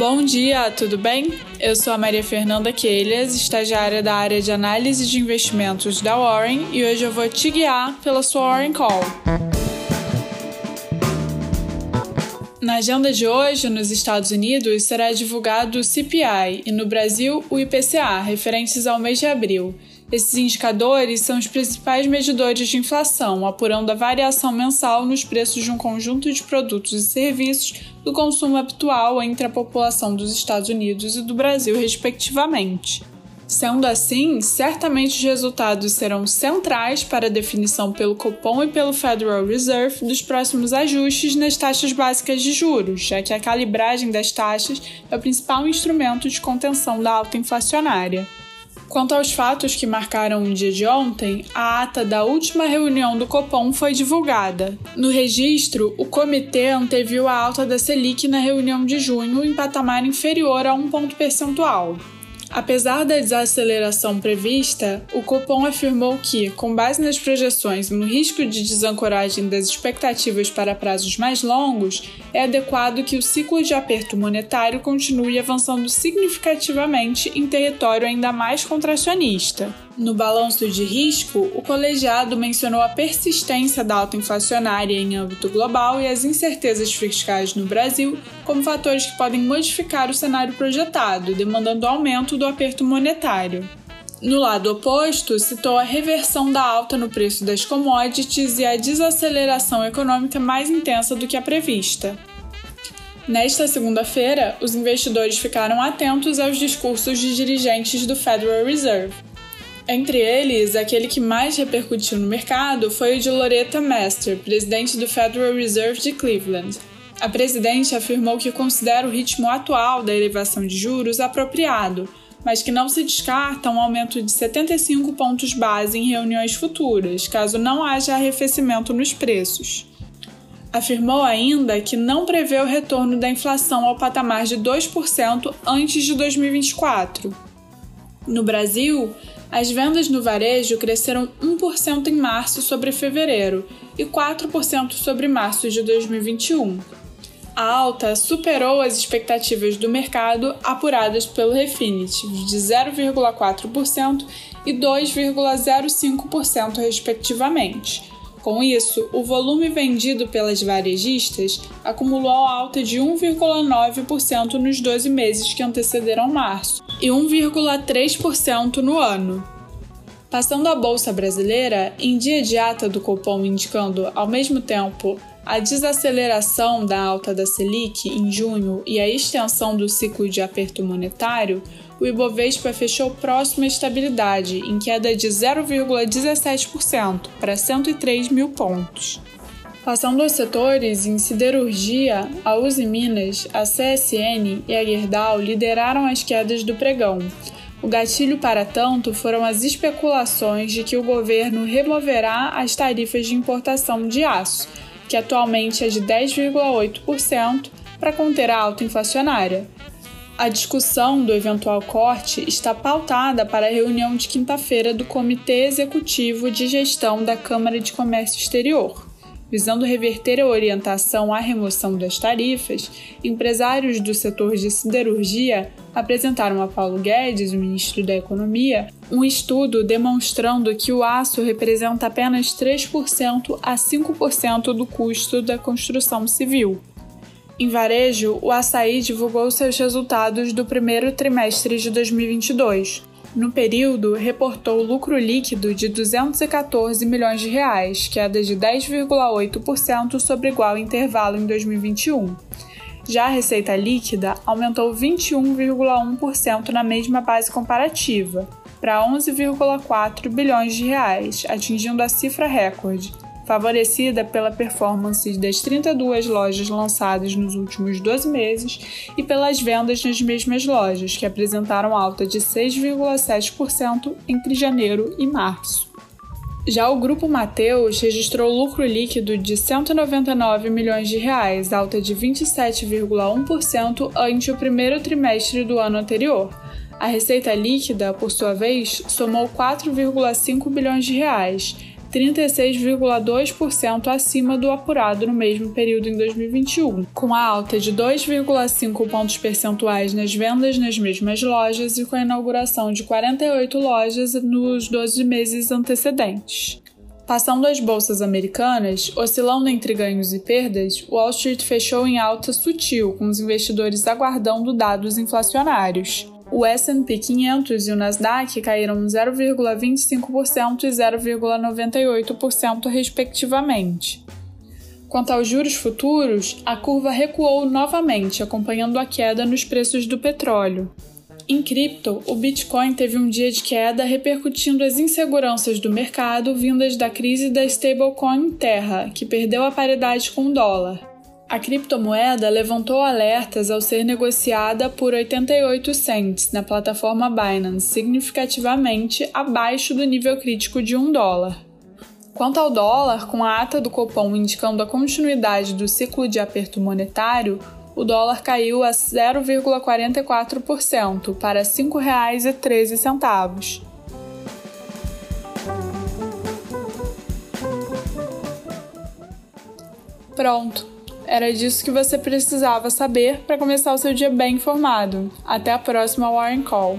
Bom dia, tudo bem? Eu sou a Maria Fernanda Quelhas, estagiária da área de análise de investimentos da Warren e hoje eu vou te guiar pela sua Warren Call. Na agenda de hoje, nos Estados Unidos, será divulgado o CPI e no Brasil o IPCA, referentes ao mês de abril. Esses indicadores são os principais medidores de inflação, apurando a variação mensal nos preços de um conjunto de produtos e serviços do consumo habitual entre a população dos Estados Unidos e do Brasil, respectivamente. Sendo assim, certamente os resultados serão centrais para a definição pelo Copom e pelo Federal Reserve dos próximos ajustes nas taxas básicas de juros, já que a calibragem das taxas é o principal instrumento de contenção da alta inflacionária. Quanto aos fatos que marcaram o dia de ontem, a ata da última reunião do Copom foi divulgada. No registro, o comitê anteviu a alta da Selic na reunião de junho em patamar inferior a um ponto percentual. Apesar da desaceleração prevista, o Copom afirmou que, com base nas projeções e no risco de desancoragem das expectativas para prazos mais longos, é adequado que o ciclo de aperto monetário continue avançando significativamente em território ainda mais contracionista. No balanço de risco, o colegiado mencionou a persistência da alta inflacionária em âmbito global e as incertezas fiscais no Brasil como fatores que podem modificar o cenário projetado, demandando aumento do aperto monetário. No lado oposto, citou a reversão da alta no preço das commodities e a desaceleração econômica mais intensa do que a prevista. Nesta segunda-feira, os investidores ficaram atentos aos discursos de dirigentes do Federal Reserve. Entre eles, aquele que mais repercutiu no mercado foi o de Loretta Mester, presidente do Federal Reserve de Cleveland. A presidente afirmou que considera o ritmo atual da elevação de juros apropriado, mas que não se descarta um aumento de 75 pontos base em reuniões futuras, caso não haja arrefecimento nos preços. Afirmou ainda que não prevê o retorno da inflação ao patamar de 2% antes de 2024. No Brasil, as vendas no varejo cresceram 1% em março sobre fevereiro e 4% sobre março de 2021. A alta superou as expectativas do mercado apuradas pelo Refinitiv de 0,4% e 2,05%, respectivamente. Com isso, o volume vendido pelas varejistas acumulou alta de 1,9% nos 12 meses que antecederam março e 1,3% no ano. Passando à Bolsa Brasileira, em dia de ata do Copom indicando, ao mesmo tempo, a desaceleração da alta da Selic em junho e a extensão do ciclo de aperto monetário, o Ibovespa fechou próximo à estabilidade, em queda de 0,17% para 103 mil pontos. Passando aos setores, em siderurgia, a Uzi Minas, a CSN e a Gerdau lideraram as quedas do pregão. O gatilho para tanto foram as especulações de que o governo removerá as tarifas de importação de aço, que atualmente é de 10,8%, para conter a alta inflacionária. A discussão do eventual corte está pautada para a reunião de quinta-feira do Comitê Executivo de Gestão da Câmara de Comércio Exterior. Visando reverter a orientação à remoção das tarifas, empresários do setor de siderurgia apresentaram a Paulo Guedes, o ministro da Economia, um estudo demonstrando que o aço representa apenas 3% a 5% do custo da construção civil. Em varejo, o açaí divulgou seus resultados do primeiro trimestre de 2022. No período, reportou lucro líquido de 214 milhões de reais, queda de 10,8% sobre igual intervalo em 2021. Já a receita líquida aumentou 21,1% na mesma base comparativa, para 11,4 bilhões de reais, atingindo a cifra recorde favorecida pela performance das 32 lojas lançadas nos últimos 12 meses e pelas vendas nas mesmas lojas, que apresentaram alta de 6,7% entre janeiro e março. Já o grupo Mateus registrou lucro líquido de 199 milhões de reais, alta de 27,1% ante o primeiro trimestre do ano anterior. A receita líquida, por sua vez, somou 4,5 bilhões de reais, 36,2% acima do apurado no mesmo período em 2021, com a alta de 2,5 pontos percentuais nas vendas nas mesmas lojas e com a inauguração de 48 lojas nos 12 meses antecedentes. Passando as bolsas americanas, oscilando entre ganhos e perdas, Wall Street fechou em alta sutil, com os investidores aguardando dados inflacionários. O S&P 500 e o Nasdaq caíram 0,25% e 0,98% respectivamente. Quanto aos juros futuros, a curva recuou novamente, acompanhando a queda nos preços do petróleo. Em cripto, o Bitcoin teve um dia de queda repercutindo as inseguranças do mercado vindas da crise da stablecoin Terra, que perdeu a paridade com o dólar. A criptomoeda levantou alertas ao ser negociada por 88 cents na plataforma Binance, significativamente abaixo do nível crítico de 1 dólar. Quanto ao dólar, com a ata do Copom indicando a continuidade do ciclo de aperto monetário, o dólar caiu a 0,44% para R$ 5,13. Pronto! Era disso que você precisava saber para começar o seu dia bem informado. Até a próxima Warren Call.